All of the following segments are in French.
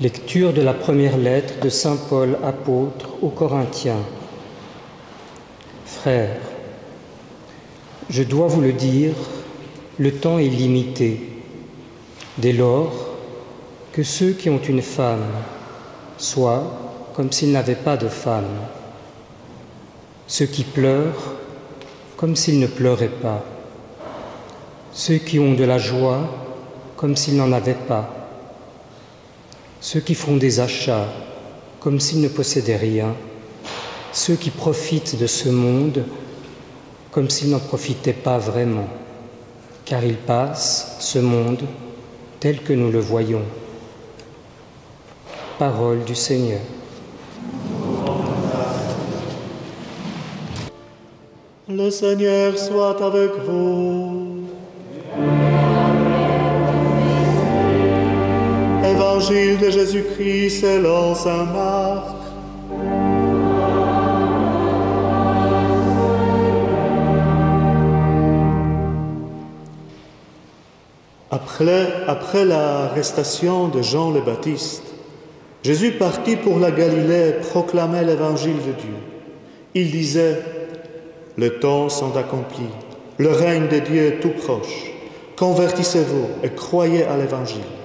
Lecture de la première lettre de Saint Paul apôtre aux Corinthiens. Frères, je dois vous le dire, le temps est limité. Dès lors, que ceux qui ont une femme soient comme s'ils n'avaient pas de femme, ceux qui pleurent comme s'ils ne pleuraient pas, ceux qui ont de la joie comme s'ils n'en avaient pas ceux qui font des achats comme s'ils ne possédaient rien, ceux qui profitent de ce monde comme s'ils n'en profitaient pas vraiment, car il passe, ce monde, tel que nous le voyons. Parole du Seigneur. Le Seigneur soit avec vous. Après, après l'arrestation de Jean le Baptiste, Jésus partit pour la Galilée proclamer l'évangile de Dieu. Il disait, Le temps sont accomplis, le règne de Dieu est tout proche. Convertissez-vous et croyez à l'évangile.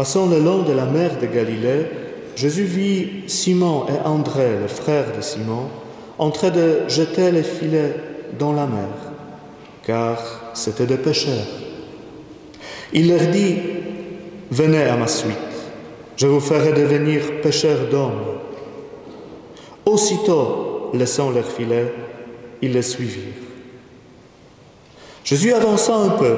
Passant le long de la mer de Galilée, Jésus vit Simon et André, le frère de Simon, en train de jeter les filets dans la mer, car c'était des pêcheurs. Il leur dit, Venez à ma suite, je vous ferai devenir pêcheurs d'hommes. Aussitôt, laissant leurs filets, ils les suivirent. Jésus avança un peu,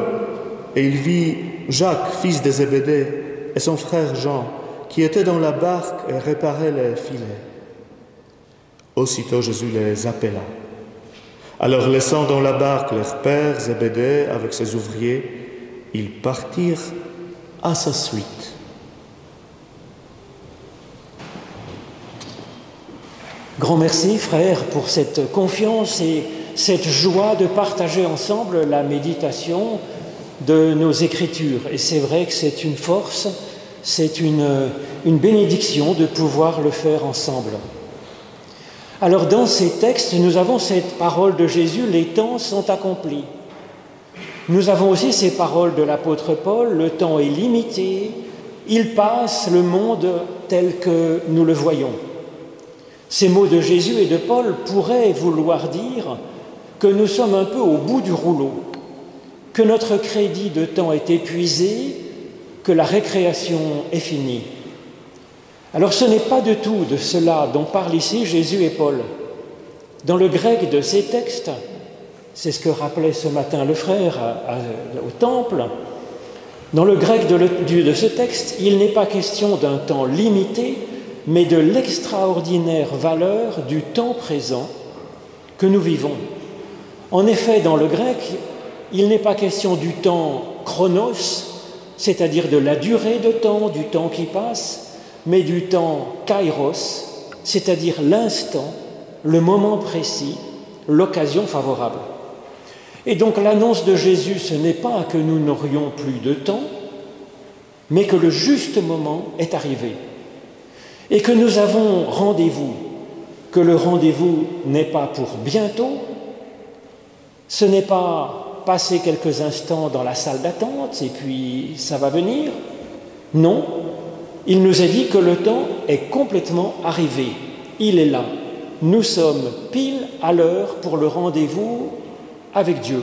et il vit Jacques, fils de Zébédée, et son frère Jean, qui étaient dans la barque et réparaient les filets. Aussitôt Jésus les appela. Alors laissant dans la barque leur père Zébédée avec ses ouvriers, ils partirent à sa suite. Grand merci, frère, pour cette confiance et cette joie de partager ensemble la méditation de nos écritures. Et c'est vrai que c'est une force, c'est une, une bénédiction de pouvoir le faire ensemble. Alors dans ces textes, nous avons cette parole de Jésus, les temps sont accomplis. Nous avons aussi ces paroles de l'apôtre Paul, le temps est limité, il passe le monde tel que nous le voyons. Ces mots de Jésus et de Paul pourraient vouloir dire que nous sommes un peu au bout du rouleau, que notre crédit de temps est épuisé, que la récréation est finie. Alors ce n'est pas du tout de cela dont parlent ici Jésus et Paul. Dans le grec de ces textes, c'est ce que rappelait ce matin le frère au temple, dans le grec de, ce texte, il n'est pas question d'un temps limité, mais de l'extraordinaire valeur du temps présent que nous vivons. En effet, dans le grec, il n'est pas question du temps chronos, c'est-à-dire de la durée de temps, du temps qui passe, mais du temps kairos, c'est-à-dire l'instant, le moment précis, l'occasion favorable. Et donc l'annonce de Jésus, ce n'est pas que nous n'aurions plus de temps, mais que le juste moment est arrivé. Et que nous avons rendez-vous, que le rendez-vous n'est pas pour bientôt, ce n'est pas passer quelques instants dans la salle d'attente et puis ça va venir. Non, il nous est dit que le temps est complètement arrivé. Il est là. Nous sommes pile à l'heure pour le rendez-vous avec Dieu.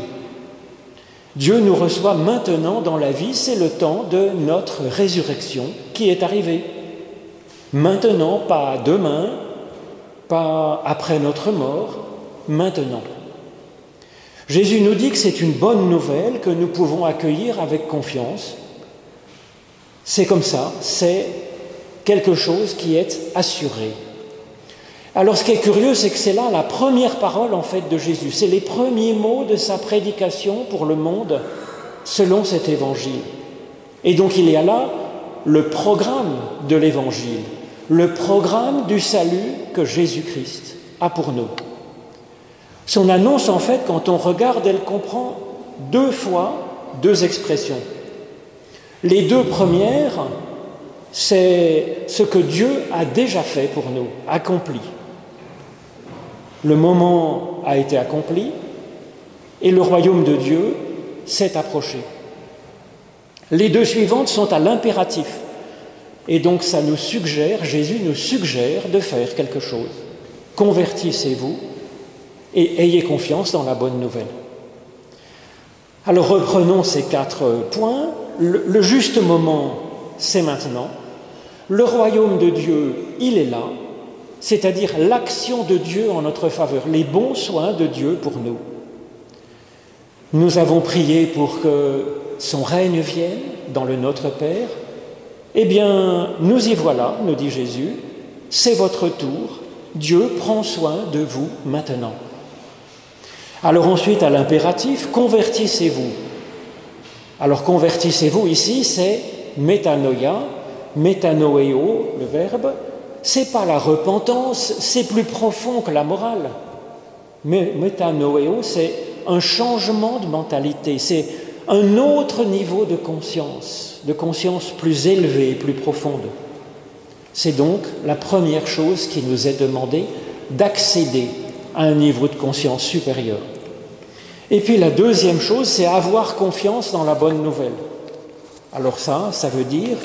Dieu nous reçoit maintenant dans la vie, c'est le temps de notre résurrection qui est arrivé. Maintenant, pas demain, pas après notre mort, maintenant. Jésus nous dit que c'est une bonne nouvelle que nous pouvons accueillir avec confiance. C'est comme ça, c'est quelque chose qui est assuré. Alors ce qui est curieux, c'est que c'est là la première parole en fait de Jésus. C'est les premiers mots de sa prédication pour le monde selon cet évangile. Et donc il y a là le programme de l'évangile, le programme du salut que Jésus-Christ a pour nous. Son annonce, en fait, quand on regarde, elle comprend deux fois deux expressions. Les deux premières, c'est ce que Dieu a déjà fait pour nous, accompli. Le moment a été accompli et le royaume de Dieu s'est approché. Les deux suivantes sont à l'impératif. Et donc ça nous suggère, Jésus nous suggère de faire quelque chose. Convertissez-vous et ayez confiance dans la bonne nouvelle. Alors reprenons ces quatre points. Le, juste moment, c'est maintenant. Le royaume de Dieu, il est là, c'est-à-dire l'action de Dieu en notre faveur, les bons soins de Dieu pour nous. Nous avons prié pour que son règne vienne dans le Notre Père. Eh bien, nous y voilà, nous dit Jésus, c'est votre tour, Dieu prend soin de vous maintenant. Alors ensuite, à l'impératif, convertissez-vous. Alors convertissez-vous ici, c'est métanoïa, métanoéo, le verbe. C'est pas la repentance, c'est plus profond que la morale. Mais métanoéo, c'est un changement de mentalité, c'est un autre niveau de conscience, de conscience plus élevée, plus profonde. C'est donc la première chose qui nous est demandée d'accéder à un niveau de conscience supérieur. Et puis la deuxième chose, c'est avoir confiance dans la bonne nouvelle. Alors ça, ça veut dire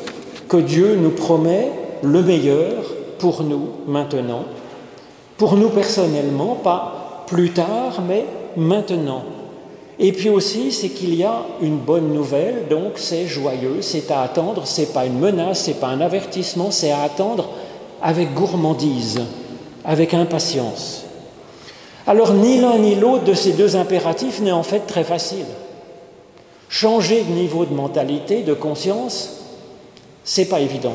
que Dieu nous promet le meilleur pour nous maintenant, pour nous personnellement, pas plus tard, mais maintenant. Et puis aussi, c'est qu'il y a une bonne nouvelle, donc c'est joyeux, c'est à attendre, c'est pas une menace, c'est pas un avertissement, c'est à attendre avec gourmandise, avec impatience. Alors ni l'un ni l'autre de ces deux impératifs n'est en fait très facile. Changer de niveau de mentalité, de conscience, c'est pas évident.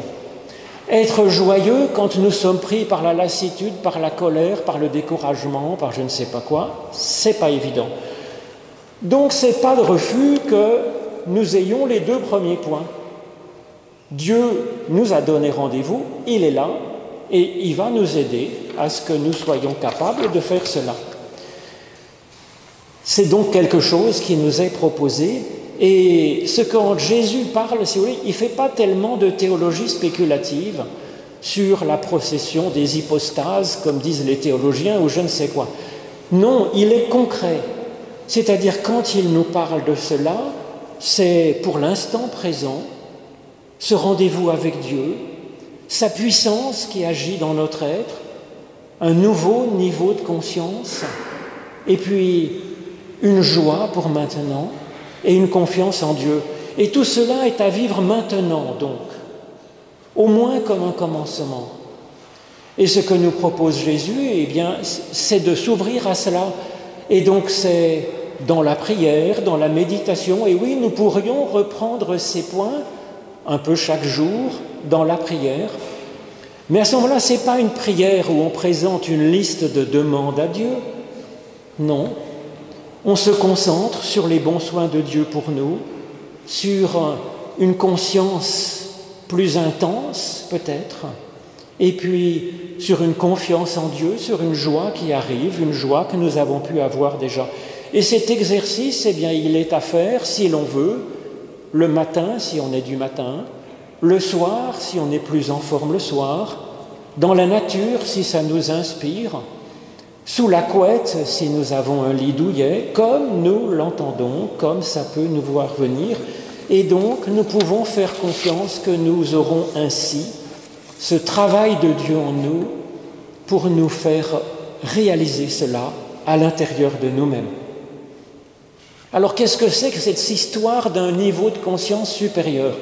Être joyeux quand nous sommes pris par la lassitude, par la colère, par le découragement, par je ne sais pas quoi, c'est pas évident. Donc ce n'est pas de refus que nous ayons les deux premiers points. Dieu nous a donné rendez-vous, il est là, et il va nous aider à ce que nous soyons capables de faire cela. C'est donc quelque chose qui nous est proposé, et ce quand Jésus parle, si vous voulez, il ne fait pas tellement de théologie spéculative sur la procession des hypostases, comme disent les théologiens, ou je ne sais quoi. Non, il est concret. C'est-à-dire quand il nous parle de cela, c'est pour l'instant présent, ce rendez-vous avec Dieu, sa puissance qui agit dans notre être, un nouveau niveau de conscience, et puis une joie pour maintenant, et une confiance en Dieu. Et tout cela est à vivre maintenant, donc, au moins comme un commencement. Et ce que nous propose Jésus, eh bien, c'est de s'ouvrir à cela. Et donc, c'est dans la prière, dans la méditation. Et oui, nous pourrions reprendre ces points un peu chaque jour dans la prière. Mais à ce moment-là, ce n'est pas une prière où on présente une liste de demandes à Dieu. Non. On se concentre sur les bons soins de Dieu pour nous, sur une conscience plus intense peut-être, et puis sur une confiance en Dieu, sur une joie qui arrive, une joie que nous avons pu avoir déjà. Et cet exercice, eh bien, il est à faire, si l'on veut, le matin, si on est du matin, le soir, si on est plus en forme le soir, dans la nature, si ça nous inspire, sous la couette, si nous avons un lit douillet, comme nous l'entendons, comme ça peut nous voir venir. Et donc, nous pouvons faire confiance que nous aurons ainsi ce travail de Dieu en nous pour nous faire réaliser cela à l'intérieur de nous-mêmes. Alors qu'est-ce que c'est que cette histoire d'un niveau de conscience supérieur?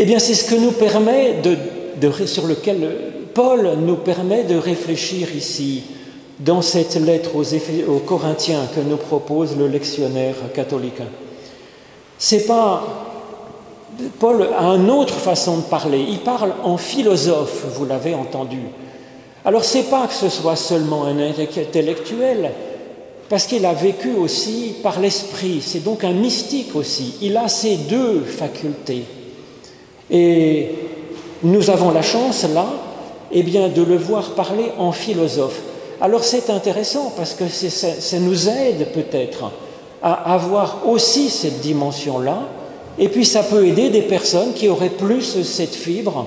Eh bien c'est ce que nous permet de, sur lequel Paul nous permet de réfléchir ici dans cette lettre aux, aux Corinthiens que nous propose le lectionnaire catholique. C'est pas Paul a une autre façon de parler. Il parle en philosophe, vous l'avez entendu. Alors c'est pas que ce soit seulement un intellectuel, parce qu'il a vécu aussi par l'esprit, c'est donc un mystique aussi. Il a ces deux facultés. Et nous avons la chance là, eh bien, de le voir parler en philosophe. Alors c'est intéressant parce que ça, ça nous aide peut-être à avoir aussi cette dimension-là Et puis ça peut aider des personnes qui auraient plus cette fibre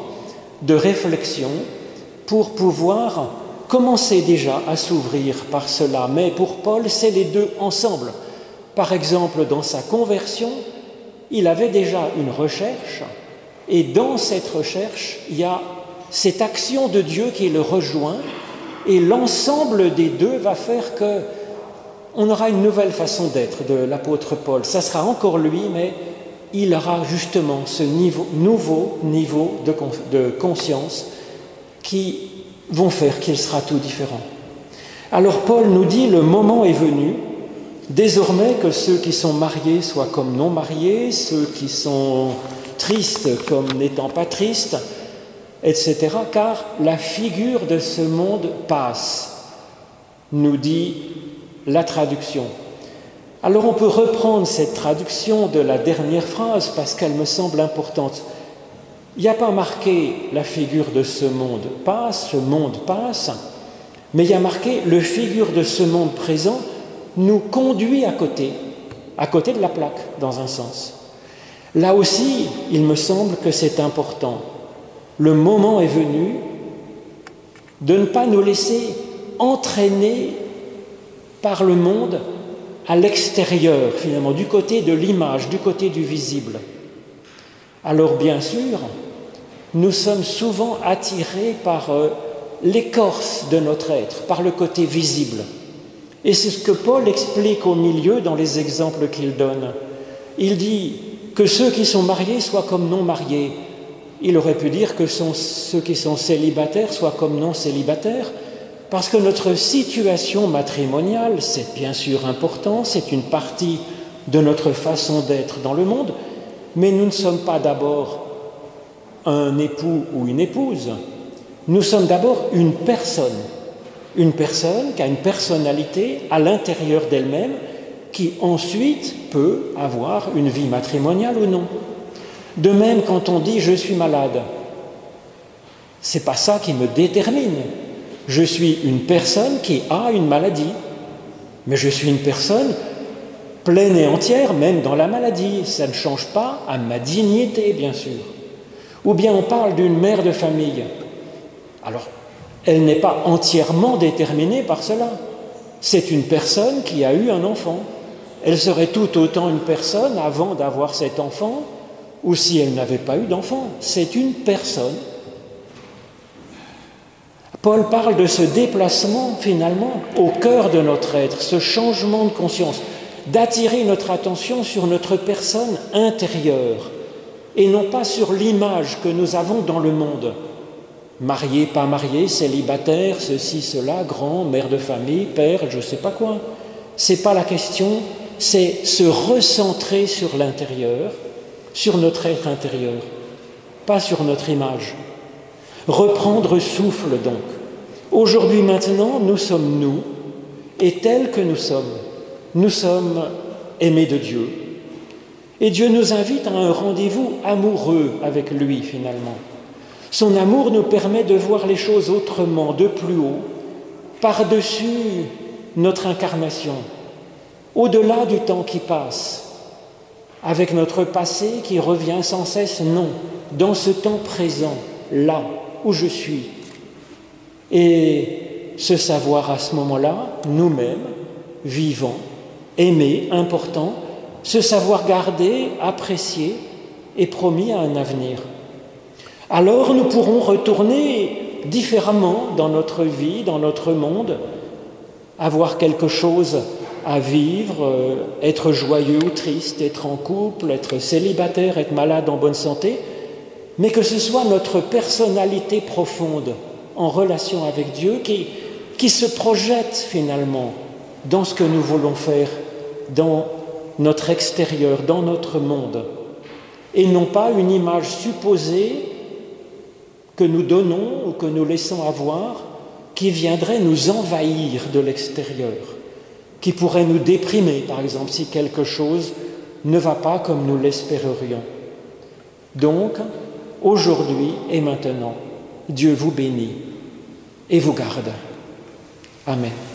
de réflexion pour pouvoir commencer déjà à s'ouvrir par cela. Mais pour Paul, c'est les deux ensemble. Par exemple, dans sa conversion, il avait déjà une recherche, et dans cette recherche, il y a cette action de Dieu qui le rejoint, et l'ensemble des deux va faire que on aura une nouvelle façon d'être de l'apôtre Paul. Ça sera encore lui, mais il aura justement ce nouveau niveau de, de conscience qui vont faire qu'il sera tout différent. Alors Paul nous dit, le moment est venu, désormais que ceux qui sont mariés soient comme non mariés, ceux qui sont tristes comme n'étant pas tristes, etc. Car la figure de ce monde passe, nous dit la traduction. Alors on peut reprendre cette traduction de la dernière phrase parce qu'elle me semble importante. Il n'y a pas marqué la figure de ce monde passe, ce monde passe, mais il y a marqué le figure de ce monde présent nous conduit à côté, à côté de la plaque, dans un sens. Là aussi, il me semble que c'est important. Le moment est venu de ne pas nous laisser entraîner par le monde à l'extérieur, finalement, du côté de l'image, du côté du visible. Alors bien sûr, nous sommes souvent attirés par euh, l'écorce de notre être, par le côté visible. Et c'est ce que Paul explique au milieu dans les exemples qu'il donne. Il dit que ceux qui sont mariés soient comme non mariés. Il aurait pu dire que ceux qui sont célibataires soient comme non célibataires, parce que notre situation matrimoniale, c'est bien sûr important, c'est une partie de notre façon d'être dans le monde, mais nous ne sommes pas d'abord un époux ou une épouse, nous sommes d'abord une personne, une personne qui a une personnalité à l'intérieur d'elle-même, qui ensuite peut avoir une vie matrimoniale ou non. De même, quand on dit je suis malade, c'est pas ça qui me détermine. Je suis une personne qui a une maladie, mais je suis une personne pleine et entière, même dans la maladie. Ça ne change pas à ma dignité, bien sûr. Ou bien on parle d'une mère de famille. Alors, elle n'est pas entièrement déterminée par cela. C'est une personne qui a eu un enfant. Elle serait tout autant une personne avant d'avoir cet enfant ou si elle n'avait pas eu d'enfant. C'est une personne Paul parle de ce déplacement finalement au cœur de notre être, ce changement de conscience, d'attirer notre attention sur notre personne intérieure et non pas sur l'image que nous avons dans le monde. Marié, pas marié, célibataire, ceci, cela, grand, mère de famille, père, je ne sais pas quoi. C'est pas la question, c'est se recentrer sur l'intérieur, sur notre être intérieur, pas sur notre image. Reprendre souffle donc. Aujourd'hui maintenant, nous sommes nous, et tels que nous sommes, nous sommes aimés de Dieu. Et Dieu nous invite à un rendez-vous amoureux avec lui finalement. Son amour nous permet de voir les choses autrement, de plus haut, par-dessus notre incarnation, au-delà du temps qui passe, avec notre passé qui revient sans cesse, non, dans ce temps présent, là, où je suis. Et ce savoir à ce moment-là, nous-mêmes, vivants, aimés, importants, ce savoir gardé, apprécié et promis à un avenir. Alors nous pourrons retourner différemment dans notre vie, dans notre monde, avoir quelque chose à vivre, euh, être joyeux ou triste, être en couple, être célibataire, être malade en bonne santé, mais que ce soit notre personnalité profonde en relation avec Dieu qui, qui se projette finalement dans ce que nous voulons faire, dans notre extérieur, dans notre monde, et non pas une image supposée que nous donnons ou que nous laissons avoir qui viendrait nous envahir de l'extérieur, qui pourrait nous déprimer, par exemple, si quelque chose ne va pas comme nous l'espérerions. Donc, aujourd'hui et maintenant. Dieu vous bénit et vous garde. Amen.